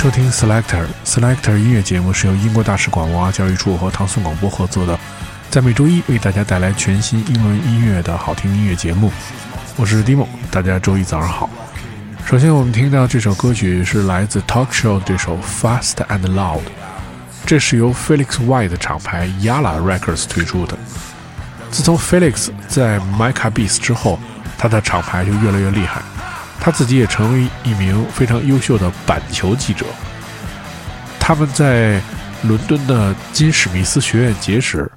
收听 Selector Selector 音乐节目，是由英国大使馆文化教育处和唐宋广播合作的，在每周一为大家带来全新英伦音乐的好听音乐节目。我是 Dimo，大家周一早上好。首先，我们听到这首歌曲是来自 Talk Show 这首 Fast and Loud，这是由 Felix White 厂牌 Yala Records 推出的。自从 Felix 在 Micah Beats 之后，他的厂牌就越来越厉害。他自己也成为一名非常优秀的板球记者。他们在伦敦的金史密斯学院结识，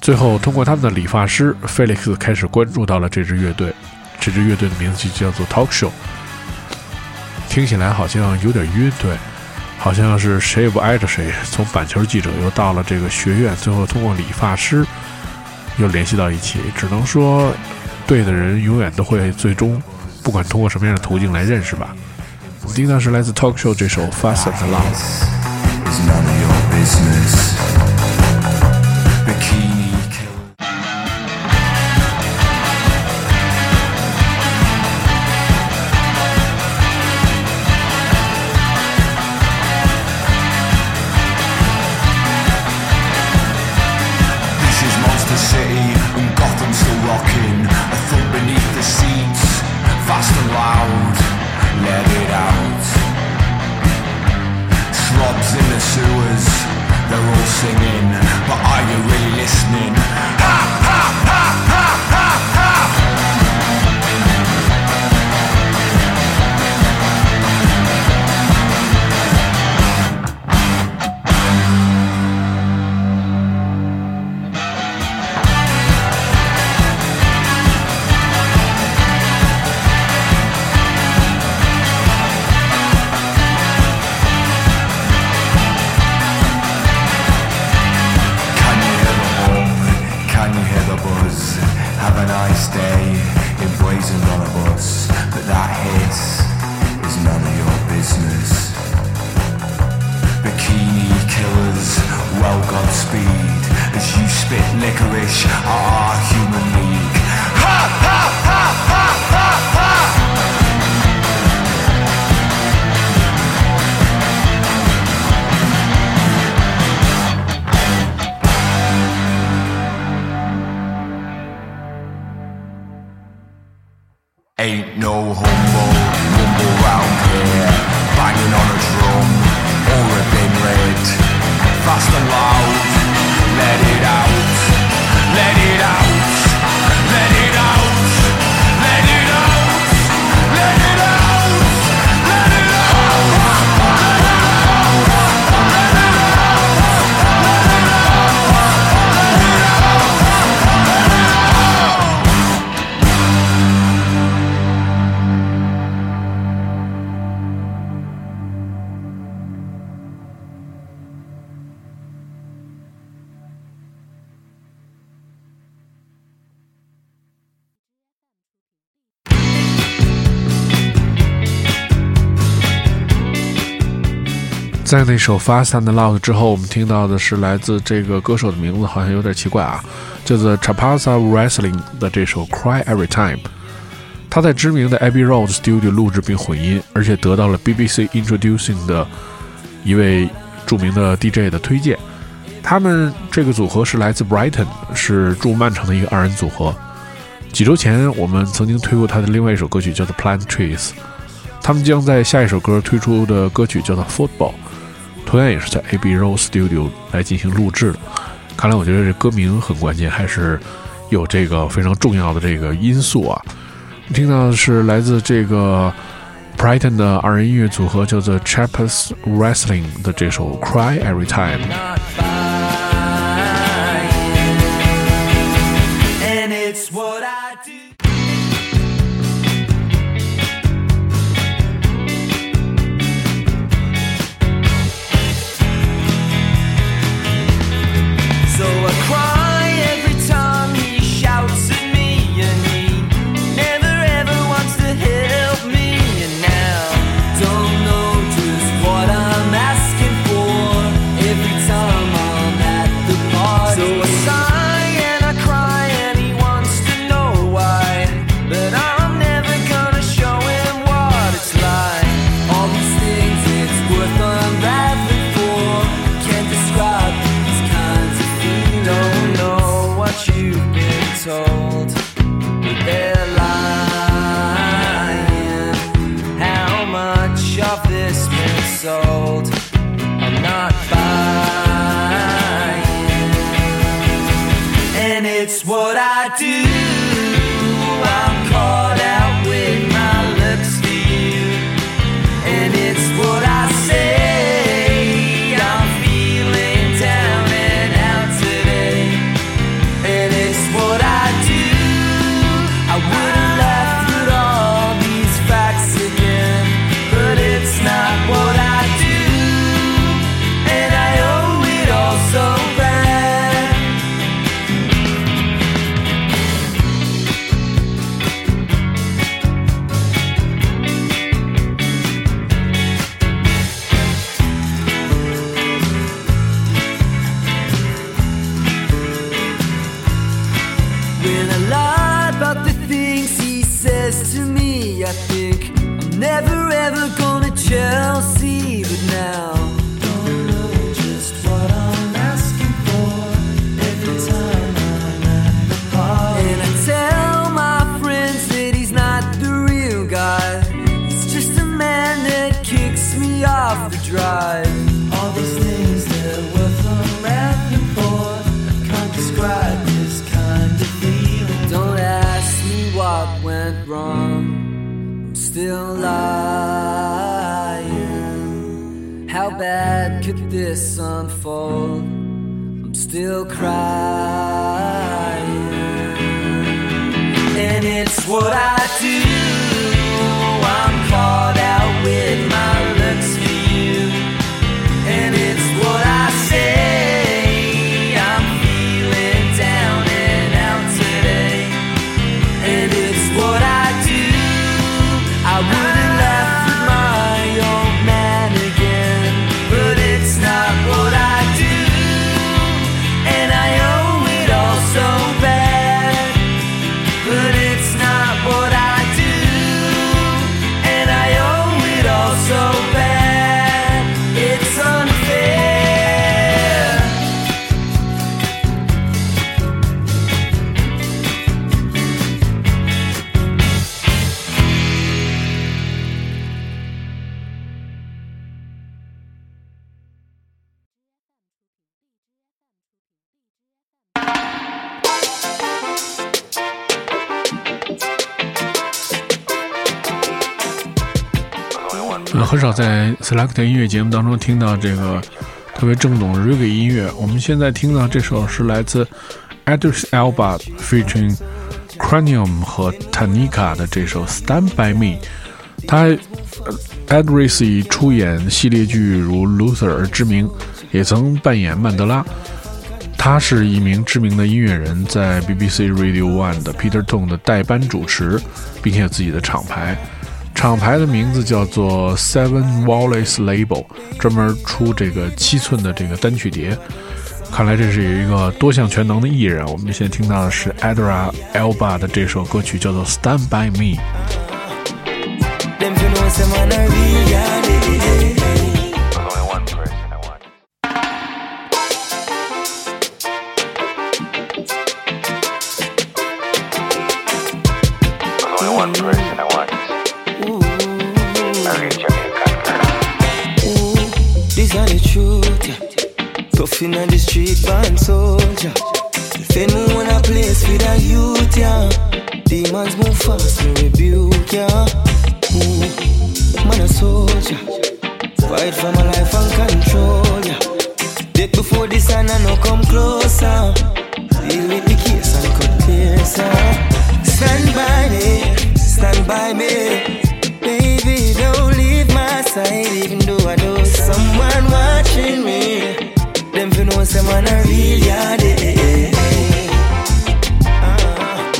最后通过他们的理发师 Felix 开始关注到了这支乐队。这支乐队的名字就叫做 Talk Show。听起来好像有点晕，对，好像是谁也不挨着谁。从板球记者又到了这个学院，最后通过理发师又联系到一起。只能说，对的人永远都会最终。不管通过什么样的途径来认识吧。我们听到是来自 Talk Show 这首《Fast Love and Loud》。在那首《Fast and Loud》之后，我们听到的是来自这个歌手的名字好像有点奇怪啊，叫做 Chapasa Wrestling 的这首《Cry Every Time》。他在知名的 Abbey Road Studio 录制并混音，而且得到了 BBC Introducing 的一位著名的 DJ 的推荐。他们这个组合是来自 Brighton，是驻曼城的一个二人组合。几周前，我们曾经推过他的另外一首歌曲，叫做《Plant Trees》。他们将在下一首歌推出的歌曲叫做《Football》。同样也是在 AB Road Studio 来进行录制的。看来我觉得这歌名很关键，还是有这个非常重要的这个因素啊。听到的是来自这个 Brighton 的二人音乐组合叫做 Chappers Wrestling 的这首《Cry Every Time》。years. I'm not buying, and it's what I do. I think I'm never ever gonna Chelsea, but now. This unfold, I'm still crying. And it's what I do. 很少在 Select 音乐节目当中听到这个特别正宗的 Reggae 音乐。我们现在听到这首是来自 Idris Elba featuring Cranium 和 Tanika 的这首 Stand by Me。他呃 Idris 以出演系列剧如 Luther 而知名，也曾扮演曼德拉。他是一名知名的音乐人，在 BBC Radio One 的 Peter Tong 的代班主持，并且有自己的厂牌。厂牌的名字叫做 Seven Wallace Label，专门出这个七寸的这个单曲碟。看来这是一个多项全能的艺人。我们现在听到的是 Adra Elba 的这首歌曲，叫做 Stand by Me。Inna the street, born soldier. If anyone a place for the youth, yeah. Demons move fast, me rebuke, yeah. Ooh, man a soldier. Fight for my life and control, yeah. Dead before the sun and no come closer. Deal with the case and cut clears, yeah. Stand by me, stand by me. Baby, don't leave my side, even though I know someone watching me. Them know say man a real yardie. Ah.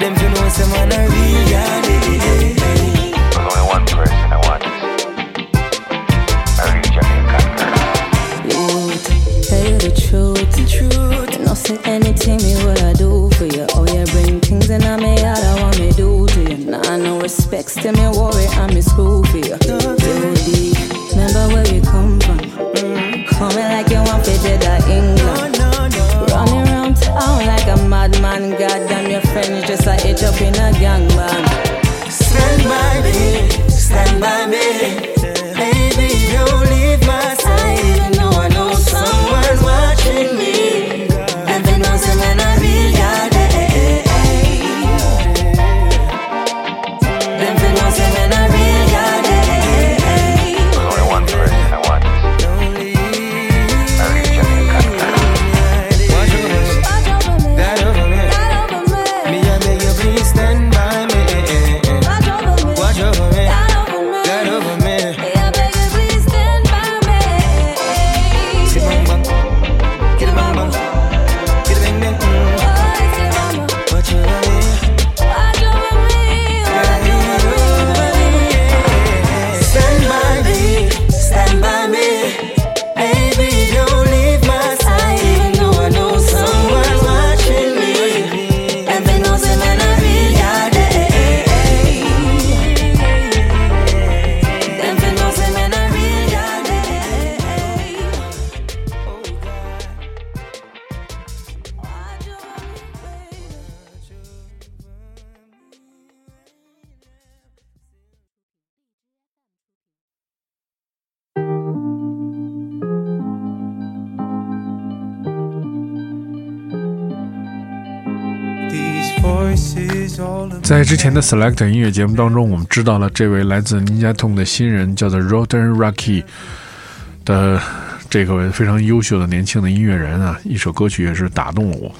Them fi know say man a real yardie. There's eh, eh, eh. only one person I want. A real Jamaican girl. Truth, tell you the truth. The truth. You know, say anything me what I do for you. Oh, you bring things in on me, all I want me do to you. Nah, no respect, still me worry, I'm me screw up in a gang 在之前的 Select 音乐节目当中，我们知道了这位来自 Ninja Tune 的新人叫做 Roden Rocky 的这个非常优秀的年轻的音乐人啊，一首歌曲也是打动了我，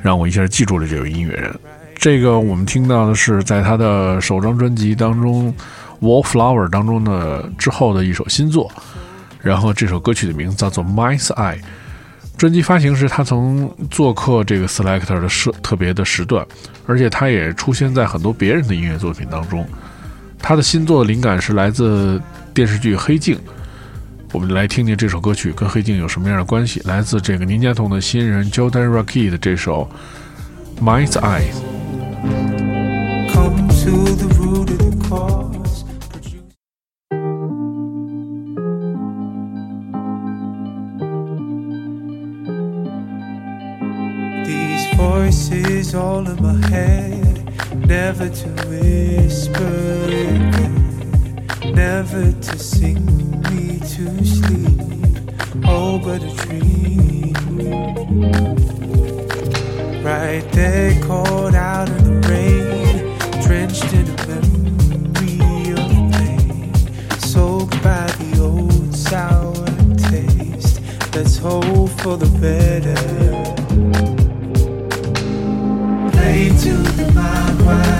让我一下记住了这位音乐人。这个我们听到的是在他的首张专辑当中《Wallflower》当中的之后的一首新作，然后这首歌曲的名字叫做《Mind's Eye》。专辑发行时，他曾做客这个 Selector 的设特别的时段，而且他也出现在很多别人的音乐作品当中。他的新作的灵感是来自电视剧《黑镜》，我们来听听这首歌曲跟《黑镜》有什么样的关系。来自这个宁家彤的新人 Jordan Rocky 的这首《Mind's Eye》。Voices all in my head, never to whisper again, never to sing me to sleep. Oh, but a dream. Right there, caught out in the rain, drenched in a memory of pain, soaked by the old sour taste. Let's hope for the better. To the mind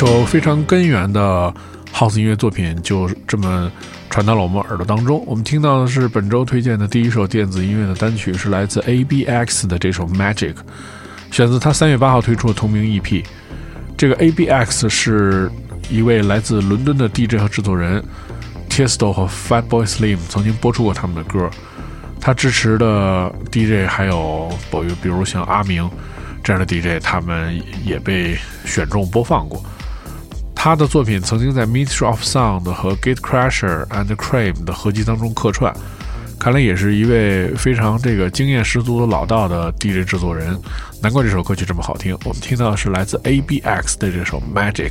首非常根源的 House 音乐作品就这么传到了我们耳朵当中。我们听到的是本周推荐的第一首电子音乐的单曲，是来自 ABX 的这首 Magic，选自他三月八号推出的同名 EP。这个 ABX 是一位来自伦敦的 DJ 和制作人，Tiesto 和 Fatboy Slim 曾经播出过他们的歌。他支持的 DJ 还有比如比如像阿明这样的 DJ，他们也被选中播放过。他的作品曾经在 Ministry of Sound 和 Gatecrasher and Cream 的合集当中客串，看来也是一位非常这个经验十足的老道的 DJ 制作人，难怪这首歌曲这么好听。我们听到的是来自 ABX 的这首 Magic。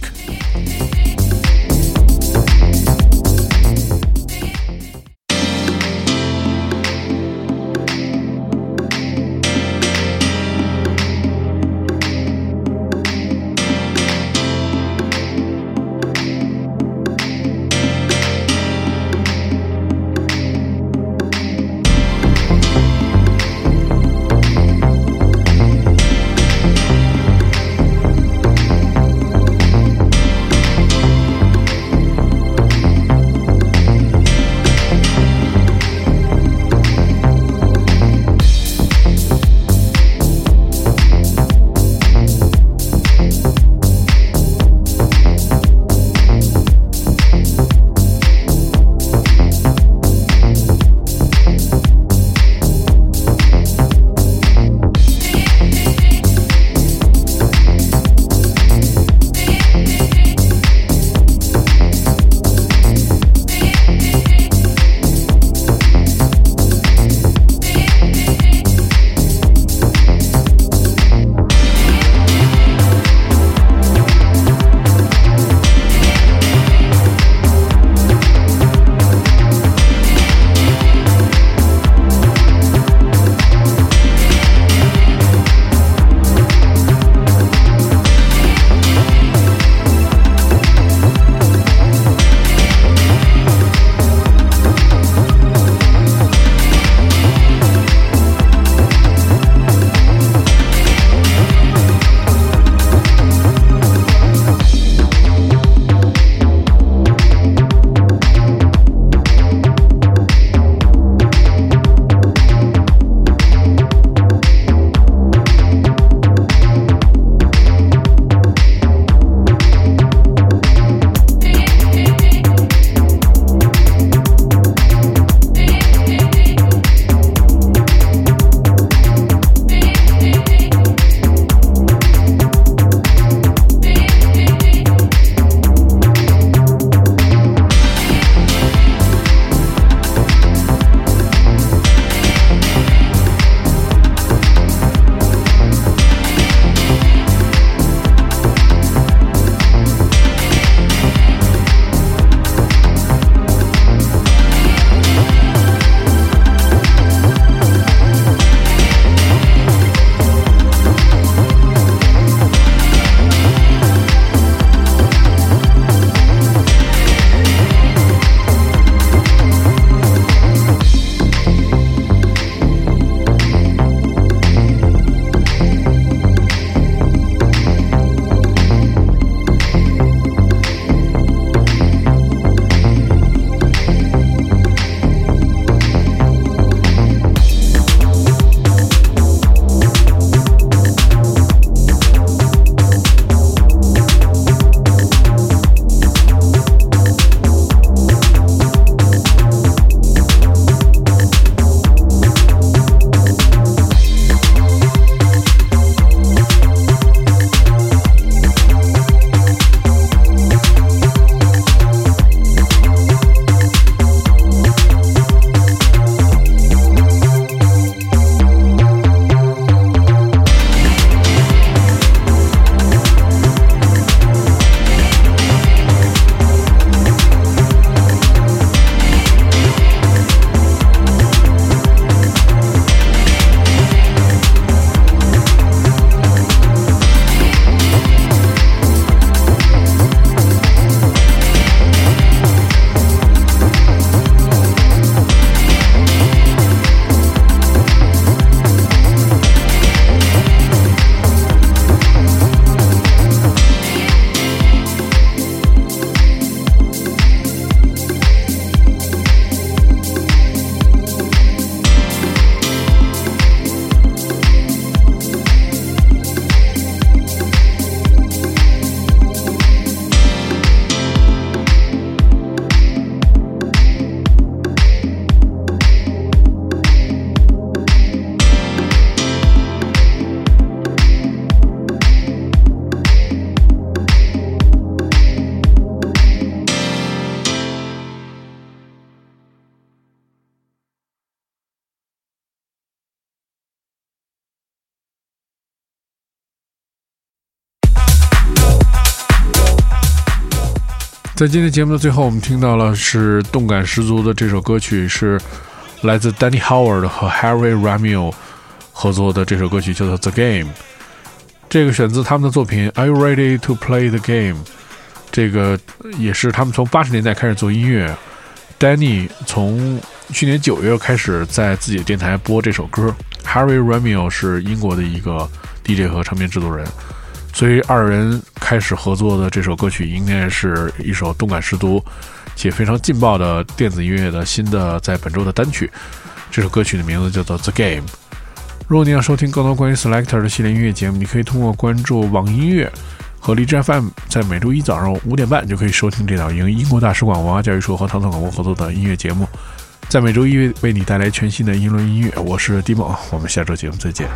在今天节目的最后，我们听到了是动感十足的这首歌曲，是来自 Danny Howard 和 Harry Ramil 合作的这首歌曲，叫做《The Game》。这个选自他们的作品《Are You Ready to Play the Game》。这个也是他们从八十年代开始做音乐。Danny 从去年九月开始在自己的电台播这首歌。Harry Ramil 是英国的一个 DJ 和唱片制作人。所以二人开始合作的这首歌曲，应该是一首动感十足且非常劲爆的电子音乐的新的在本周的单曲。这首歌曲的名字叫做《The Game》。如果你要收听更多关于 Selector 的系列音乐节目，你可以通过关注网音乐和荔枝 FM，在每周一早上五点半就可以收听这档由英国大使馆文化教育处和唐宋广播合作的音乐节目，在每周一为你带来全新的英伦音乐。我是 Dimo，我们下周节目再见。